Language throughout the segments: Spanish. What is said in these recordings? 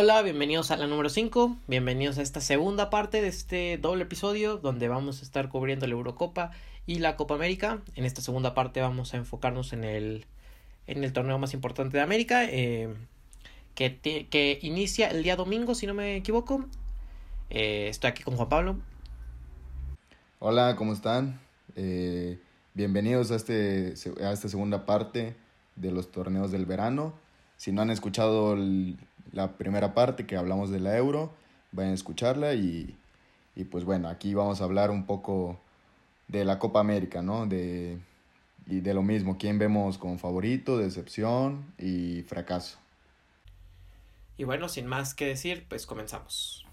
Hola, bienvenidos a la número 5, bienvenidos a esta segunda parte de este doble episodio donde vamos a estar cubriendo la Eurocopa y la Copa América. En esta segunda parte vamos a enfocarnos en el, en el torneo más importante de América, eh, que, que inicia el día domingo, si no me equivoco. Eh, estoy aquí con Juan Pablo. Hola, ¿cómo están? Eh, bienvenidos a, este, a esta segunda parte de los torneos del verano. Si no han escuchado el, la primera parte que hablamos de la euro, vayan a escucharla y, y pues bueno, aquí vamos a hablar un poco de la Copa América, ¿no? De, y de lo mismo, quién vemos como favorito, decepción y fracaso. Y bueno, sin más que decir, pues comenzamos.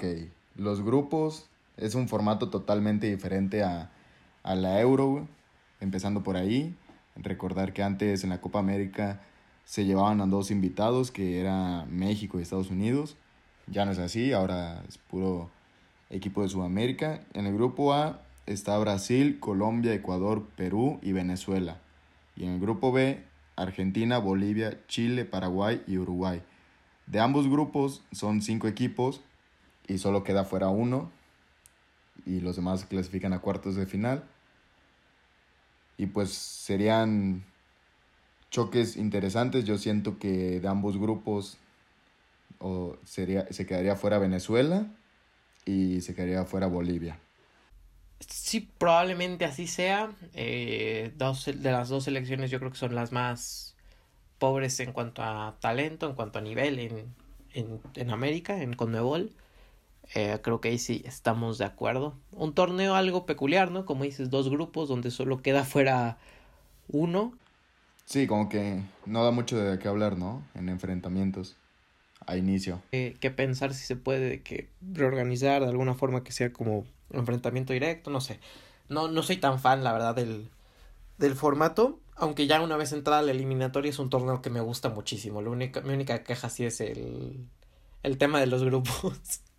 Ok, los grupos es un formato totalmente diferente a, a la Euro, empezando por ahí. Recordar que antes en la Copa América se llevaban a dos invitados, que era México y Estados Unidos. Ya no es así, ahora es puro equipo de Sudamérica. En el grupo A está Brasil, Colombia, Ecuador, Perú y Venezuela. Y en el grupo B, Argentina, Bolivia, Chile, Paraguay y Uruguay. De ambos grupos son cinco equipos y solo queda fuera uno y los demás clasifican a cuartos de final. Y pues serían choques interesantes. Yo siento que de ambos grupos o sería, se quedaría fuera Venezuela y se quedaría fuera Bolivia. Sí, probablemente así sea. Eh, dos, de las dos selecciones yo creo que son las más pobres en cuanto a talento, en cuanto a nivel en, en, en América, en Conmebol. Eh, creo que ahí sí estamos de acuerdo. Un torneo algo peculiar, ¿no? Como dices, dos grupos donde solo queda fuera uno. Sí, como que no da mucho de qué hablar, ¿no? En enfrentamientos a inicio. Eh, que pensar si se puede que reorganizar de alguna forma que sea como enfrentamiento directo, no sé. No, no soy tan fan, la verdad, del, del formato. Aunque ya una vez entrada la eliminatoria es un torneo que me gusta muchísimo. La única, mi única queja sí es el, el tema de los grupos.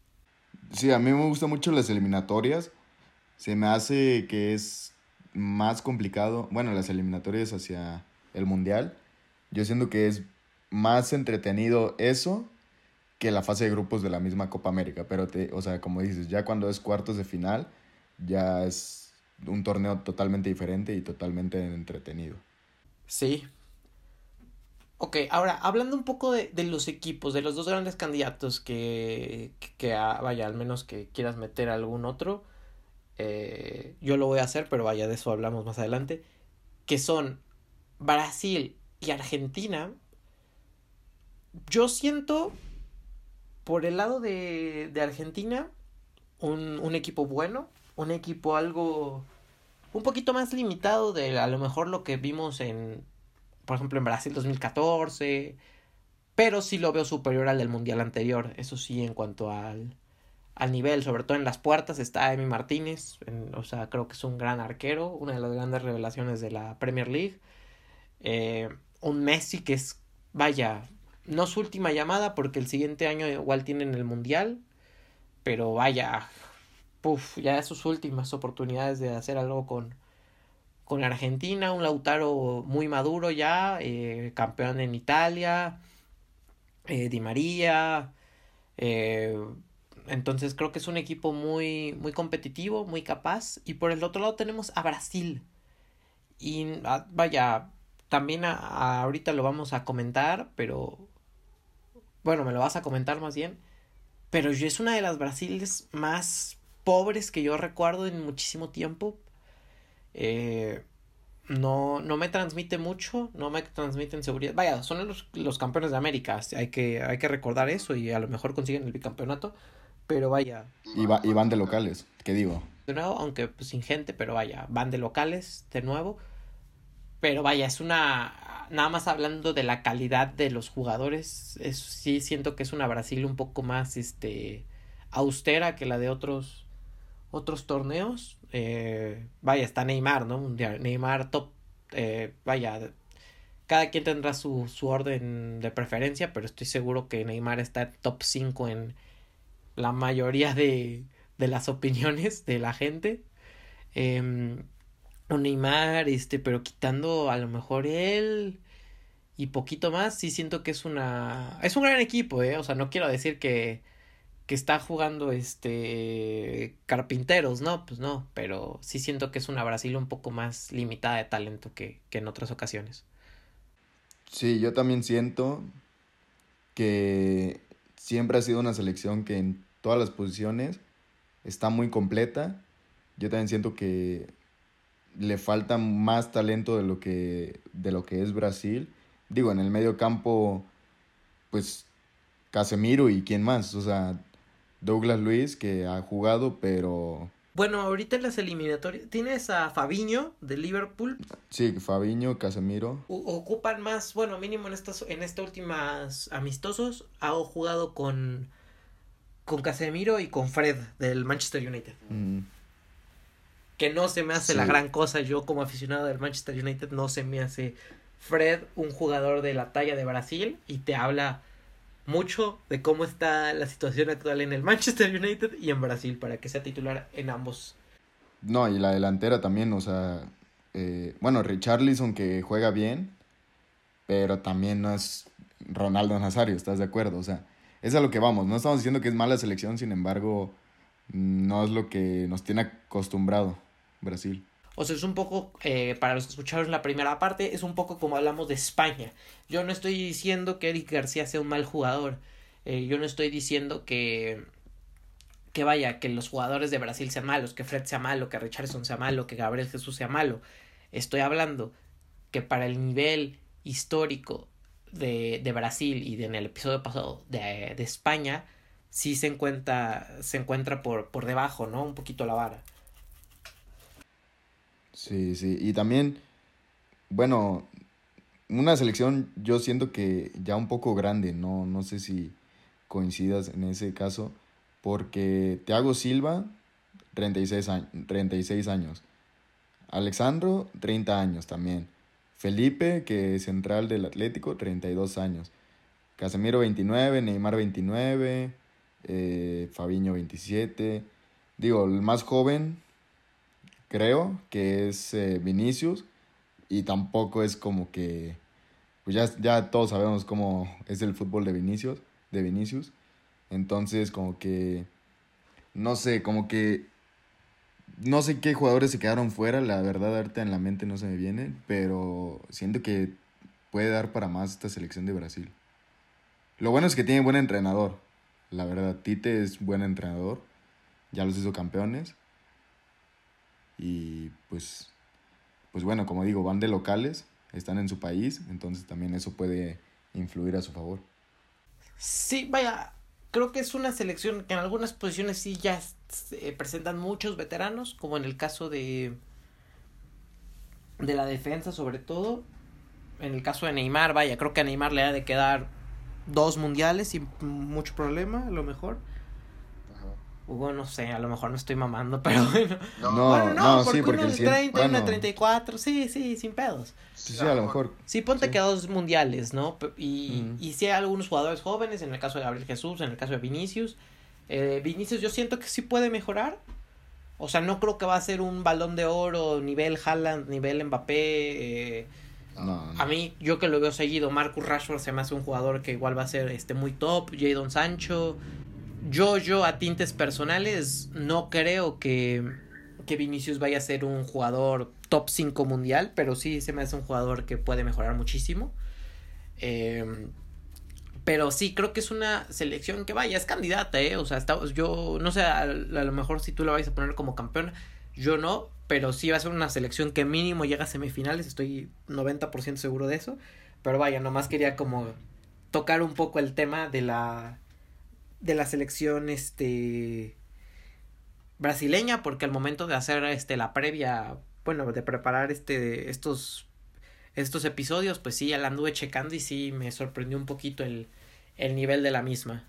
Sí, a mí me gustan mucho las eliminatorias. Se me hace que es más complicado. Bueno, las eliminatorias hacia el mundial. Yo siento que es más entretenido eso que la fase de grupos de la misma Copa América. Pero, te, o sea, como dices, ya cuando es cuartos de final, ya es un torneo totalmente diferente y totalmente entretenido. Sí, Ok, ahora, hablando un poco de, de, los equipos, de los dos grandes candidatos que, que, ah, vaya, al menos que quieras meter algún otro, eh, yo lo voy a hacer, pero vaya, de eso hablamos más adelante, que son Brasil y Argentina, yo siento, por el lado de, de Argentina, un, un equipo bueno, un equipo algo, un poquito más limitado de a lo mejor lo que vimos en por ejemplo, en Brasil 2014, pero sí lo veo superior al del Mundial anterior, eso sí, en cuanto al, al nivel, sobre todo en las puertas está Emi Martínez, o sea, creo que es un gran arquero, una de las grandes revelaciones de la Premier League, eh, un Messi que es, vaya, no su última llamada porque el siguiente año igual tienen el Mundial, pero vaya, puff, ya sus últimas oportunidades de hacer algo con, con Argentina, un Lautaro muy maduro ya, eh, campeón en Italia, eh, Di María, eh, entonces creo que es un equipo muy, muy competitivo, muy capaz. Y por el otro lado tenemos a Brasil. Y ah, vaya, también a, ahorita lo vamos a comentar, pero bueno, me lo vas a comentar más bien. Pero es una de las Brasiles más pobres que yo recuerdo en muchísimo tiempo. Eh, no, no me transmite mucho, no me transmiten seguridad. Vaya, son los, los campeones de América, hay que, hay que recordar eso y a lo mejor consiguen el bicampeonato, pero vaya. Y, va, y van de locales, ¿qué digo? De nuevo, aunque pues, sin gente, pero vaya, van de locales de nuevo. Pero vaya, es una. Nada más hablando de la calidad de los jugadores, es, sí siento que es una Brasil un poco más este austera que la de otros otros torneos. Eh, vaya, está Neymar, ¿no? Neymar top, eh, vaya, cada quien tendrá su, su orden de preferencia, pero estoy seguro que Neymar está top 5 en la mayoría de, de las opiniones de la gente. Eh, un Neymar, este, pero quitando a lo mejor él y poquito más, sí siento que es una es un gran equipo, eh, o sea, no quiero decir que que está jugando este carpinteros, no, pues no, pero sí siento que es una Brasil un poco más limitada de talento que, que en otras ocasiones. Sí, yo también siento que siempre ha sido una selección que en todas las posiciones está muy completa. Yo también siento que le falta más talento de lo que, de lo que es Brasil. Digo, en el medio campo, pues Casemiro y quién más. O sea, Douglas Luis que ha jugado, pero... Bueno, ahorita en las eliminatorias tienes a Fabiño de Liverpool. Sí, Fabiño, Casemiro. ocupan más, bueno, mínimo en estas en estas últimas amistosos ha jugado con con Casemiro y con Fred del Manchester United. Mm que no se me hace la gran cosa. Yo como aficionado del Manchester United no se me hace Fred un jugador de la talla de Brasil y te habla mucho de cómo está la situación actual en el Manchester United y en Brasil para que sea titular en ambos. No, y la delantera también, o sea, eh, bueno, Richarlison que juega bien, pero también no es Ronaldo Nazario, ¿estás de acuerdo? O sea, es a lo que vamos, no estamos diciendo que es mala selección, sin embargo, no es lo que nos tiene acostumbrado. Brasil. O sea, es un poco, eh, para los que escucharon la primera parte, es un poco como hablamos de España. Yo no estoy diciendo que Eric García sea un mal jugador. Eh, yo no estoy diciendo que, que vaya, que los jugadores de Brasil sean malos, que Fred sea malo, que Richardson sea malo, que Gabriel Jesús sea malo. Estoy hablando que para el nivel histórico de, de Brasil y de, en el episodio pasado de, de España, sí se encuentra, se encuentra por, por debajo, ¿no? Un poquito la vara. Sí, sí. Y también, bueno, una selección yo siento que ya un poco grande, no, no sé si coincidas en ese caso, porque Thiago Silva, 36 años, 36 años. Alexandro, 30 años también. Felipe, que es central del Atlético, 32 años. Casemiro, 29, Neymar, 29, eh, Fabiño, 27. Digo, el más joven, creo que es eh, Vinicius y tampoco es como que pues ya, ya todos sabemos cómo es el fútbol de Vinicius, de Vinicius. Entonces, como que no sé, como que no sé qué jugadores se quedaron fuera, la verdad ahorita en la mente no se me viene, pero siento que puede dar para más esta selección de Brasil. Lo bueno es que tiene buen entrenador, la verdad, Tite es buen entrenador, ya los hizo campeones y pues, pues bueno, como digo, van de locales, están en su país, entonces también eso puede influir a su favor. Sí, vaya, creo que es una selección que en algunas posiciones sí ya se presentan muchos veteranos, como en el caso de de la defensa sobre todo. En el caso de Neymar, vaya, creo que a Neymar le ha de quedar dos mundiales sin mucho problema, a lo mejor. Hugo, no sé, a lo mejor no estoy mamando, pero bueno. No, bueno, no, no porque sí, porque uno de 30 y uno de 34, sí, sí, sin pedos. Sí, sí, a lo mejor. Sí, ponte que dos mundiales, ¿no? Y, y sí hay algunos jugadores jóvenes, en el caso de Gabriel Jesús, en el caso de Vinicius. Eh, Vinicius yo siento que sí puede mejorar. O sea, no creo que va a ser un balón de oro nivel Haaland, nivel Mbappé. Eh, no, A mí, yo que lo veo seguido, Marcus Rashford se me hace un jugador que igual va a ser este muy top. Jadon Sancho yo, yo a tintes personales, no creo que, que Vinicius vaya a ser un jugador top 5 mundial, pero sí se me hace un jugador que puede mejorar muchísimo. Em, pero sí, creo que es una selección que vaya, es candidata, ¿eh? O sea, yo no sé, a, lo mejor si tú la vais a poner como campeón, yo no, pero sí va a ser una selección que mínimo llega a semifinales, estoy 90% seguro de eso. Pero vaya, nomás quería como tocar un poco el tema de la de la selección este brasileña porque al momento de hacer este la previa bueno de preparar este estos estos episodios pues sí ya la anduve checando y sí me sorprendió un poquito el, el nivel de la misma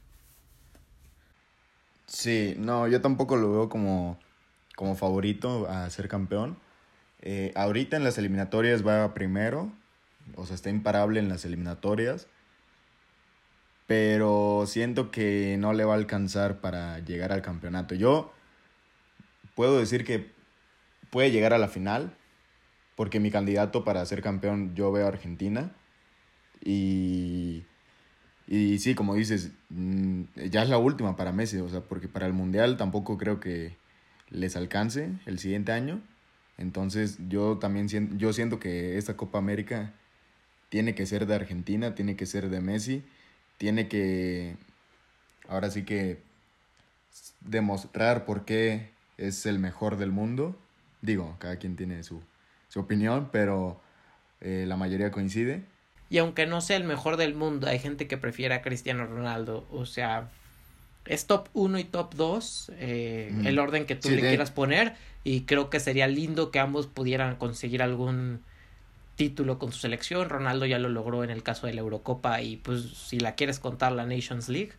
sí no yo tampoco lo veo como como favorito a ser campeón eh, ahorita en las eliminatorias va primero o sea, está imparable en las eliminatorias. Pero siento que no le va a alcanzar para llegar al campeonato. Yo puedo decir que puede llegar a la final, porque mi candidato para ser campeón yo veo a Argentina. Y, y sí, como dices, mm, ya es la última para Messi, o sea, porque para el Mundial tampoco creo que les alcance el siguiente año. Entonces yo también yo siento que esta Copa América tiene que ser de Argentina, tiene que ser de Messi, tiene que, ahora sí que demostrar por qué es el mejor del mundo. Digo, cada quien tiene su, su opinión, pero eh, la mayoría coincide. Y aunque no sea el mejor del mundo, hay gente que prefiere a Cristiano Ronaldo. O sea, es top 1 y top 2, eh, el orden que tú le quieras poner. Y creo que sería lindo que ambos pudieran conseguir algún título con su selección. Ronaldo ya lo logró en el caso de la Eurocopa y pues si la quieres contar la Nations League.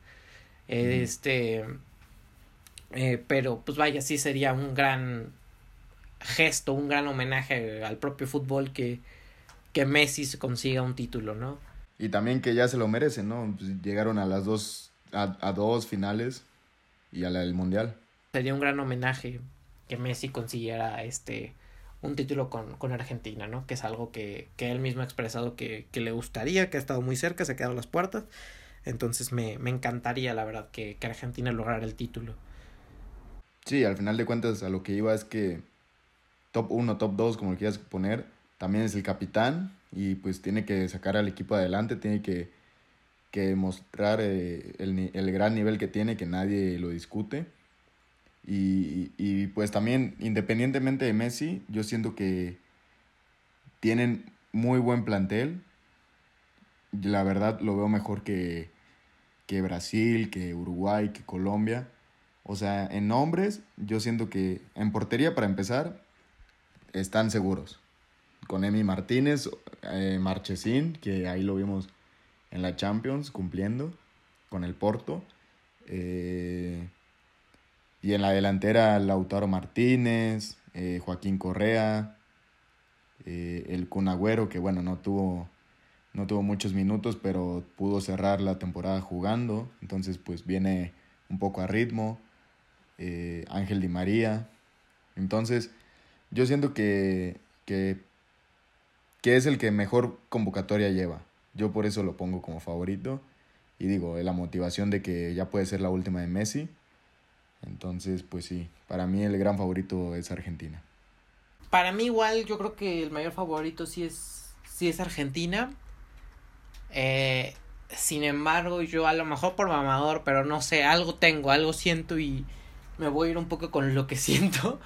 Este... Eh, pero pues vaya, sí sería un gran gesto, un gran homenaje al propio fútbol que, que Messi consiga un título, ¿no? Y también que ya se lo merecen, ¿no? Pues llegaron a las dos, a, dos finales y a la del Mundial. Sería un gran homenaje que Messi consiguiera este un título con, con Argentina, ¿no? Que es algo que, que él mismo ha expresado que, que, le gustaría, que ha estado muy cerca, se ha quedado a las puertas. Entonces me, me encantaría, la verdad, que, que Argentina lograra el título. Sí, al final de cuentas a lo que iba es que top 1, top 2, como lo quieras poner, también es el capitán y pues tiene que sacar al equipo adelante, tiene que, que mostrar eh, el, el, gran nivel que tiene, que nadie lo discute. Y, y, pues también, independientemente de Messi, yo siento que tienen muy buen plantel. La verdad lo veo mejor que, que Brasil, que Uruguay, que Colombia. O sea, en nombres, yo siento que en portería, para empezar, están seguros. Con Emi Martínez, eh, Marchesín, que ahí lo vimos en la Champions cumpliendo con el Porto. Eh, y en la delantera Lautaro Martínez, eh, Joaquín Correa, el Cunagüero, que bueno, no tuvo, no tuvo muchos minutos, pero pudo cerrar la temporada jugando. Entonces pues viene un poco a ritmo. Ángel Di María. Entonces, yo siento que, que, es el que mejor convocatoria lleva. Yo por eso lo pongo como favorito. Y digo, la motivación de que ya puede ser la última de Messi. Entonces, pues sí, para mí el gran favorito es Argentina. Para mí igual, yo creo que el mayor favorito sí es, sí es Argentina. Eh, sin embargo, yo a lo mejor por mamador, pero no sé, algo tengo, algo siento y me voy a ir un poco con lo que siento.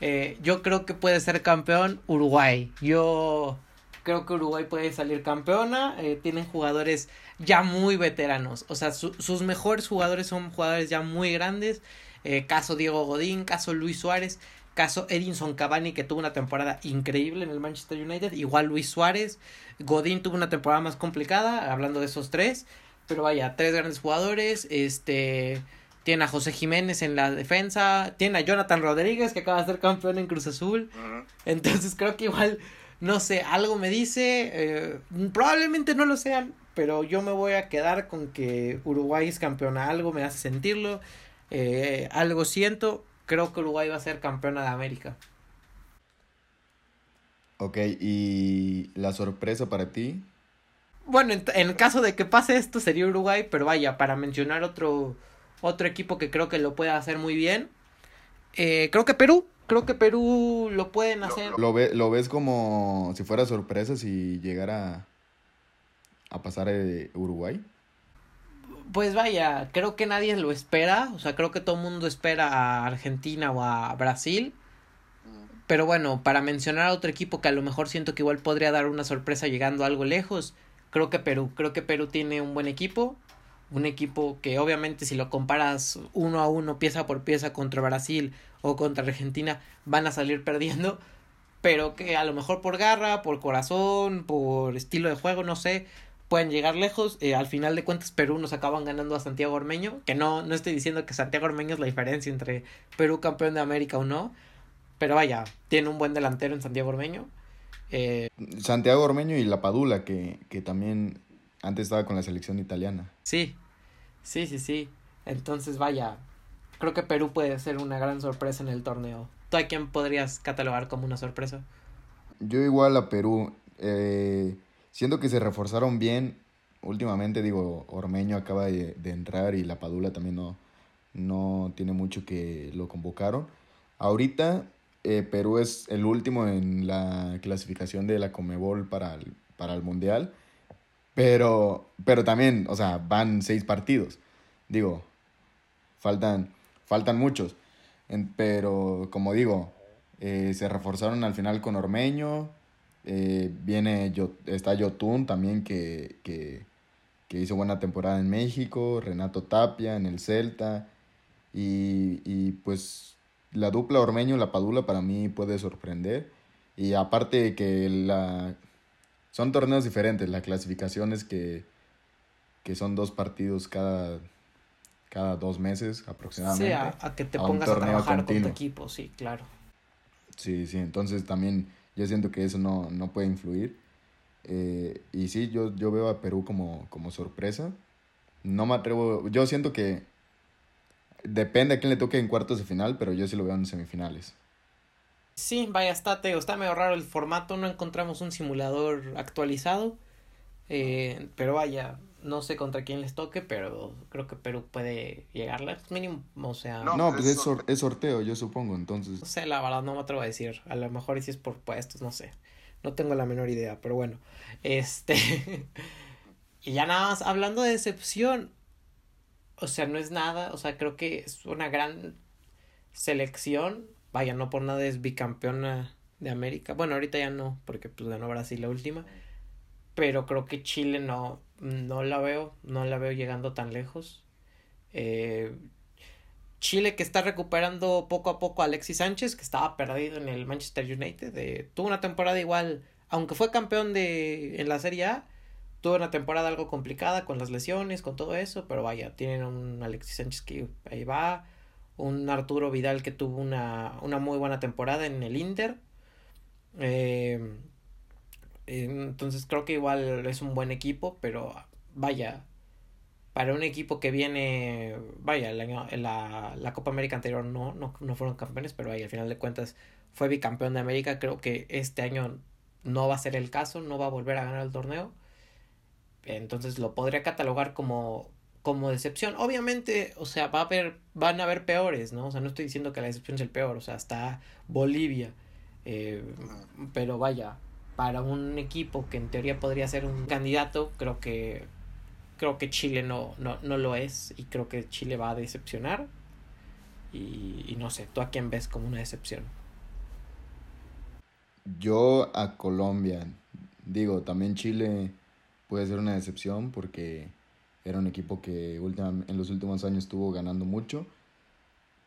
Eh, yo creo que puede ser campeón Uruguay. Yo creo que Uruguay puede salir campeona. Eh, tienen jugadores ya muy veteranos. O sea, sus mejores jugadores son jugadores ya muy grandes. Eh, caso Diego Godín, caso Luis Suárez, caso Edinson Cavani que tuvo una temporada increíble en el Manchester United. Igual Luis Suárez. Godín tuvo una temporada más complicada, hablando de esos tres. Pero vaya, tres grandes jugadores. Este tiene a José Jiménez en la defensa, tiene a Jonathan Rodríguez que acaba de ser campeón en Cruz Azul. Entonces creo que igual, no sé, algo me dice, eh, probablemente no lo sean, pero yo me voy a quedar con que Uruguay es campeón, algo me hace sentirlo, eh, algo siento, creo que Uruguay va a ser campeona de América. Ok, ¿y la sorpresa para ti? Bueno, en, en caso de que pase esto sería Uruguay, pero vaya, para mencionar otro otro equipo que creo que lo puede hacer muy bien. Eh, creo que Perú, creo que Perú lo pueden hacer. ¿Lo, ve, lo ves como si fuera sorpresa si llegara a pasar eh, Uruguay? Pues vaya, creo que nadie lo espera, o sea, creo que todo el mundo espera a Argentina o a Brasil. Pero bueno, para mencionar a otro equipo que a lo mejor siento que igual podría dar una sorpresa llegando algo lejos, creo que Perú, creo que Perú tiene un buen equipo un equipo que obviamente si lo comparas uno a uno, pieza por pieza contra Brasil o contra Argentina, van a salir perdiendo, pero que a lo mejor por garra, por corazón, por estilo de juego, no sé, pueden llegar lejos. Eh, al final de cuentas, Perú nos acaban ganando a Santiago Ormeño, que no, no estoy diciendo que Santiago Ormeño es la diferencia entre Perú campeón de América o no, pero vaya, tiene un buen delantero en Santiago Ormeño. Eh, Santiago Ormeño y La Padula, que, que también antes estaba con la selección italiana. Sí, sí, sí, sí. Entonces, vaya, creo que Perú puede ser una gran sorpresa en el torneo. ¿Tú a quién podrías catalogar como una sorpresa? Yo igual a Perú. Eh, siento que se reforzaron bien. Últimamente, digo, Ormeño acaba de, entrar y La Padula también no, no tiene mucho que lo convocaron. Ahorita eh, Perú es el último en la clasificación de la Comebol para el, para el Mundial. Pero, pero también, o sea, van seis partidos. Digo, faltan, faltan muchos. En- pero, como digo, eh, se reforzaron al final con Ormeño. Eh, viene, Yo- está Yotun también que, que, que hizo buena temporada en México. Renato Tapia en el Celta. Y, y pues la dupla Ormeño-La Padula para mí puede sorprender. Y aparte que la... son torneos diferentes, la clasificación es que, que son dos partidos cada, cada dos meses aproximadamente. Sí, a, a que te a pongas a trabajar con tu equipo, sí, claro. Sí, sí, entonces también yo siento que eso no, no puede influir. Eh, y sí, yo, yo veo a Perú como, como sorpresa. No me atrevo, yo siento que depende a quién le toque en cuartos de final, pero yo sí lo veo en semifinales. Sí, vaya, está, te digo, está medio raro el formato, no encontramos un simulador actualizado, eh, pero vaya, no sé contra quién les toque, pero creo que Perú puede llegarle, mínimo, o sea, No, No, pues es es, sor- es sorteo, yo supongo, entonces. no sé, la verdad, no me atrevo a decir, a lo mejor y si es por puestos, no sé, no tengo la menor idea, pero bueno, este, y ya nada más, hablando de decepción, o sea, no es nada, o sea, creo que es una gran selección, vaya, no por nada es bicampeona de América, bueno, ahorita ya no, porque pues ganó Brasil la última, pero creo que Chile no, no la veo, no la veo llegando tan lejos. Eh, Chile que está recuperando poco a poco a Alexis Sánchez, que estaba perdido en el Manchester United, eh, tuvo una temporada igual, aunque fue campeón de en la Serie A, tuvo una temporada algo complicada con las lesiones, con todo eso, pero vaya, tienen un Alexis Sánchez que ahí va, un Arturo Vidal que tuvo una, una muy buena temporada en el Inter. Eh, entonces creo que igual es un buen equipo, pero vaya, para un equipo que viene, vaya, el año, la, la Copa América anterior no, no, no fueron campeones, pero vaya, al final de cuentas fue bicampeón de América, creo que este año no va a ser el caso, no va a volver a ganar el torneo. Entonces lo podría catalogar como, como decepción. Obviamente, o sea, va a haber, van a haber peores, ¿no? O sea, no estoy diciendo que la decepción es el peor, o sea, está Bolivia. Eh, pero vaya, para un equipo que en teoría podría ser un candidato, creo que creo que Chile no, no, no lo es y creo que Chile va a decepcionar. Y, no sé, ¿tú a quién ves como una decepción? Yo a Colombia, digo, también Chile puede ser una decepción porque era un equipo que en los últimos años estuvo ganando mucho,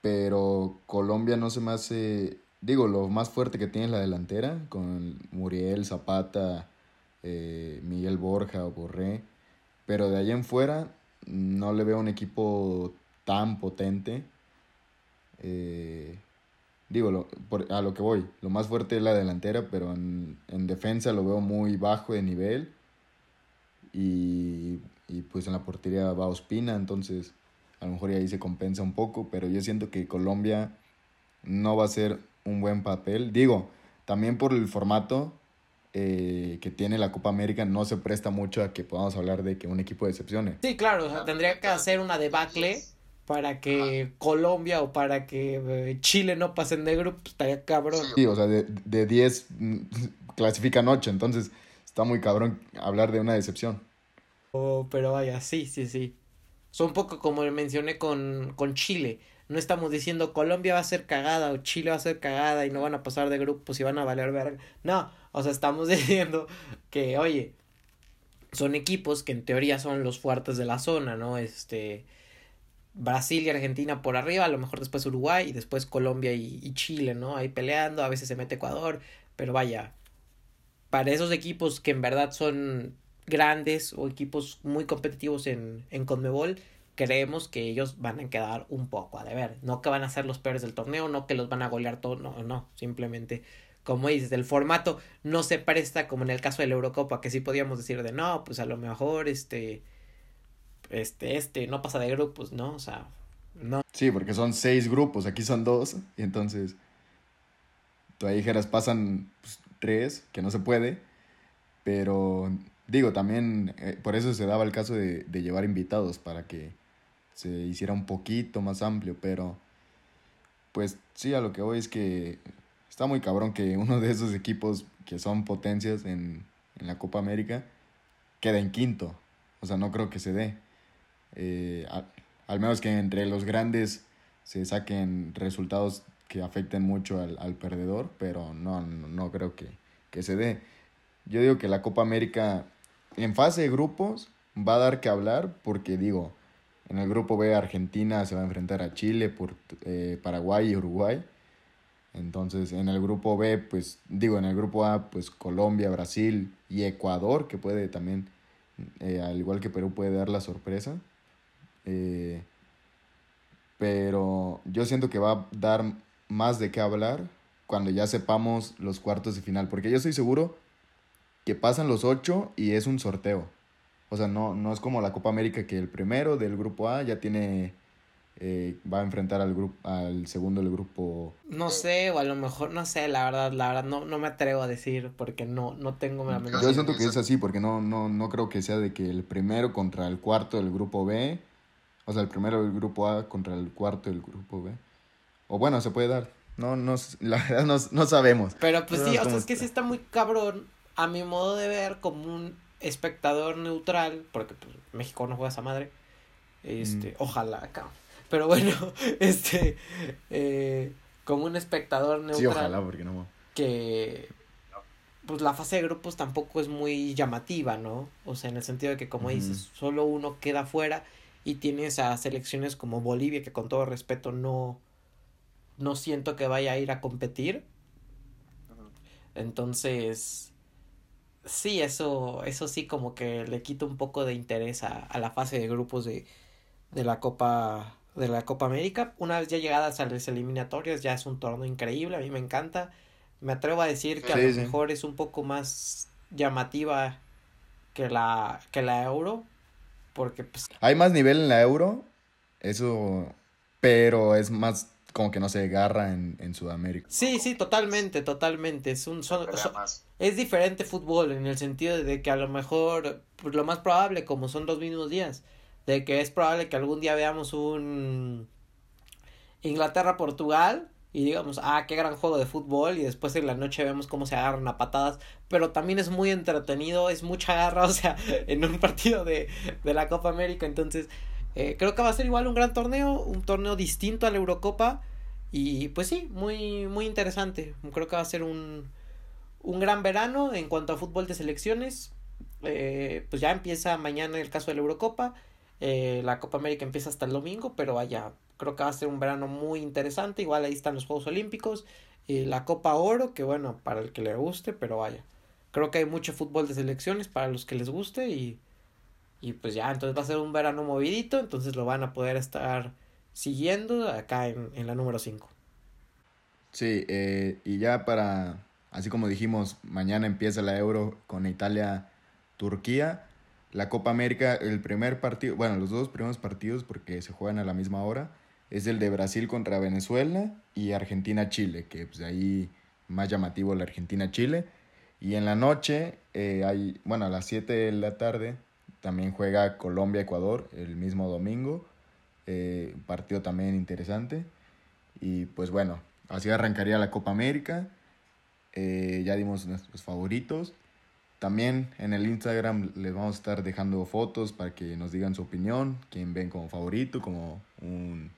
pero Colombia no se me hace, digo, lo más fuerte que tiene es la delantera, con Muriel, Zapata, eh, Miguel Borja o Borré, pero de ahí en fuera no le veo un equipo tan potente. Eh, digo, lo- a lo que voy, lo más fuerte es la delantera, pero en, en defensa lo veo muy bajo de nivel. Y, y pues en la portería va Ospina, entonces a lo mejor ahí se compensa un poco, pero yo siento que Colombia no va a ser un buen papel. Digo, también por el formato eh, que tiene la Copa América no se presta mucho a que podamos hablar de que un equipo decepcione. Sí, claro, o sea, tendría que hacer una debacle para que Colombia o para que eh, Chile no pasen de grupo, estaría cabrón. Sí, o sea, de, de 10 mm, clasifican 8, entonces está muy cabrón hablar de una decepción. Oh, pero vaya, sí, sí, sí. Es un poco como mencioné con, con Chile. No estamos diciendo Colombia va a ser cagada o Chile va a ser cagada y no van a pasar de grupos y van a valer verga. No, o sea, estamos diciendo que, oye, son equipos que en teoría son los fuertes de la zona, ¿no? Este, Brasil y Argentina por arriba, a lo mejor después Uruguay y después Colombia y, Chile, ¿no? Ahí peleando, a veces se mete Ecuador, pero vaya, para esos equipos que en verdad son grandes o equipos muy competitivos en, en Conmebol, creemos que ellos van a quedar un poco a deber. No que van a ser los peores del torneo, no que los van a golear todo, no, no. Simplemente como dices, el formato no se presta como en el caso de la Eurocopa, que sí podíamos decir de no, pues a lo mejor este, este, este, no pasa de grupos, ¿no? O sea, no. Sí, porque son seis grupos, aquí son dos, y entonces, tú ahí dijeras, pasan pues, tres, que no se puede, pero digo, también eh, por eso se daba el caso de, de llevar invitados, para que se hiciera un poquito más amplio, pero pues sí, a lo que voy es que está muy cabrón que uno de esos equipos que son potencias en, en la Copa América quede en quinto. O sea, no creo que se dé. Eh, al, menos que entre los grandes se saquen resultados que afecten mucho al, al perdedor, pero no, no, creo que, que se dé. Yo digo que la Copa América en fase de grupos va a dar que hablar porque digo, en el grupo B Argentina se va a enfrentar a Chile, por, eh, Paraguay y Uruguay. Entonces, en el grupo B, pues digo, en el grupo A, pues Colombia, Brasil y Ecuador, que puede también, eh, al igual que Perú, puede dar la sorpresa. Eh, pero yo siento que va a dar más de qué hablar cuando ya sepamos los cuartos de final, porque yo estoy seguro que pasan los ocho y es un sorteo. O sea, no, no es como la Copa América que el primero del grupo A ya tiene eh, va a enfrentar al grupo al segundo del grupo no sé o a lo mejor no sé la verdad la verdad no, no me atrevo a decir porque no no tengo la menor yo siento que es así porque no no no creo que sea de que el primero contra el cuarto del grupo B o sea el primero del grupo A contra el cuarto del grupo B. O bueno se puede dar. No no la verdad no, no sabemos. Pero pues sí o sea es que sí está muy cabrón a mi modo de ver como un espectador neutral porque pues, México no juega esa madre este mm. ojalá cabrón pero bueno, este, eh, como un espectador neutral. Sí, ojalá, porque no. Que, pues la fase de grupos tampoco es muy llamativa, ¿no? O sea, en el sentido de que, como dices, solo uno queda fuera y tienes a selecciones como Bolivia, que con todo respeto no, no siento que vaya a ir a competir. Entonces, sí, eso, eso sí como que le quita un poco de interés a, a la fase de grupos de, de la Copa de la Copa América. Una vez ya llegadas a las eliminatorias, ya es un torneo increíble, a mí me encanta. Me atrevo a decir que a lo mejor es un poco más llamativa que la, que la Euro, porque pues... Hay más nivel en la Euro, eso, pero es más como que no se agarra en, en Sudamérica. Sí, sí, totalmente, totalmente. Es un es diferente fútbol en el sentido de que a lo mejor, pues, lo más probable, como son los mismos días, de que es probable que algún día veamos un Inglaterra-Portugal y digamos, ah, qué gran juego de fútbol y después en la noche vemos cómo se agarran a patadas, pero también es muy entretenido, es mucha garra, o sea, en un partido de, de la Copa América, entonces eh, creo que va a ser igual un gran torneo, un torneo distinto a la Eurocopa y pues sí, muy, muy interesante, creo que va a ser un, un gran verano en cuanto a fútbol de selecciones, eh, pues ya empieza mañana el caso de la Eurocopa, eh, la Copa América empieza hasta el domingo, pero vaya, creo que va a ser un verano muy interesante. Igual ahí están los Juegos Olímpicos, y la Copa Oro, que bueno, para el que le guste, pero vaya, creo que hay mucho fútbol de selecciones para los que les guste y, y pues ya, entonces va a ser un verano movidito, entonces lo van a poder estar siguiendo acá en, en la número 5. Sí, eh, y ya para, así como dijimos, mañana empieza la Euro con Italia-Turquía. La Copa América, el primer partido, bueno, los dos primeros partidos, porque se juegan a la misma hora, es el de Brasil contra Venezuela y Argentina-Chile, que pues ahí más llamativo la Argentina-Chile. Y en la noche, eh, hay, bueno, a las 7 de la tarde, también juega Colombia-Ecuador el mismo domingo. Eh, partido también interesante. Y pues bueno, así arrancaría la Copa América. Eh, ya dimos nuestros favoritos. También en el Instagram les vamos a estar dejando fotos para que nos digan su opinión, quién ven como favorito, como un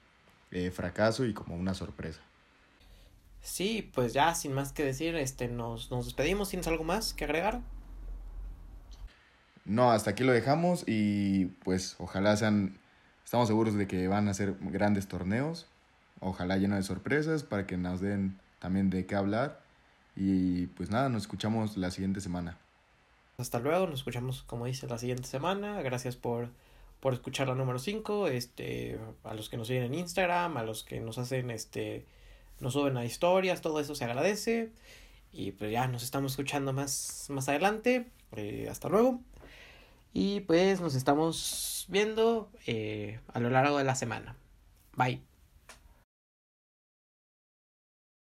eh, fracaso y como una sorpresa. Sí, pues ya sin más que decir, este nos, nos despedimos. ¿Tienes algo más que agregar? No, hasta aquí lo dejamos y pues ojalá sean, estamos seguros de que van a ser grandes torneos, ojalá lleno de sorpresas para que nos den también de qué hablar y pues nada, nos escuchamos la siguiente semana. Hasta luego, nos escuchamos como dice la siguiente semana. Gracias por, por escuchar la número 5. Este, a los que nos siguen en Instagram, a los que nos hacen este nos suben a historias, todo eso se agradece. Y pues ya nos estamos escuchando más, más adelante. Eh, hasta luego. Y pues nos estamos viendo eh, a lo largo de la semana. Bye.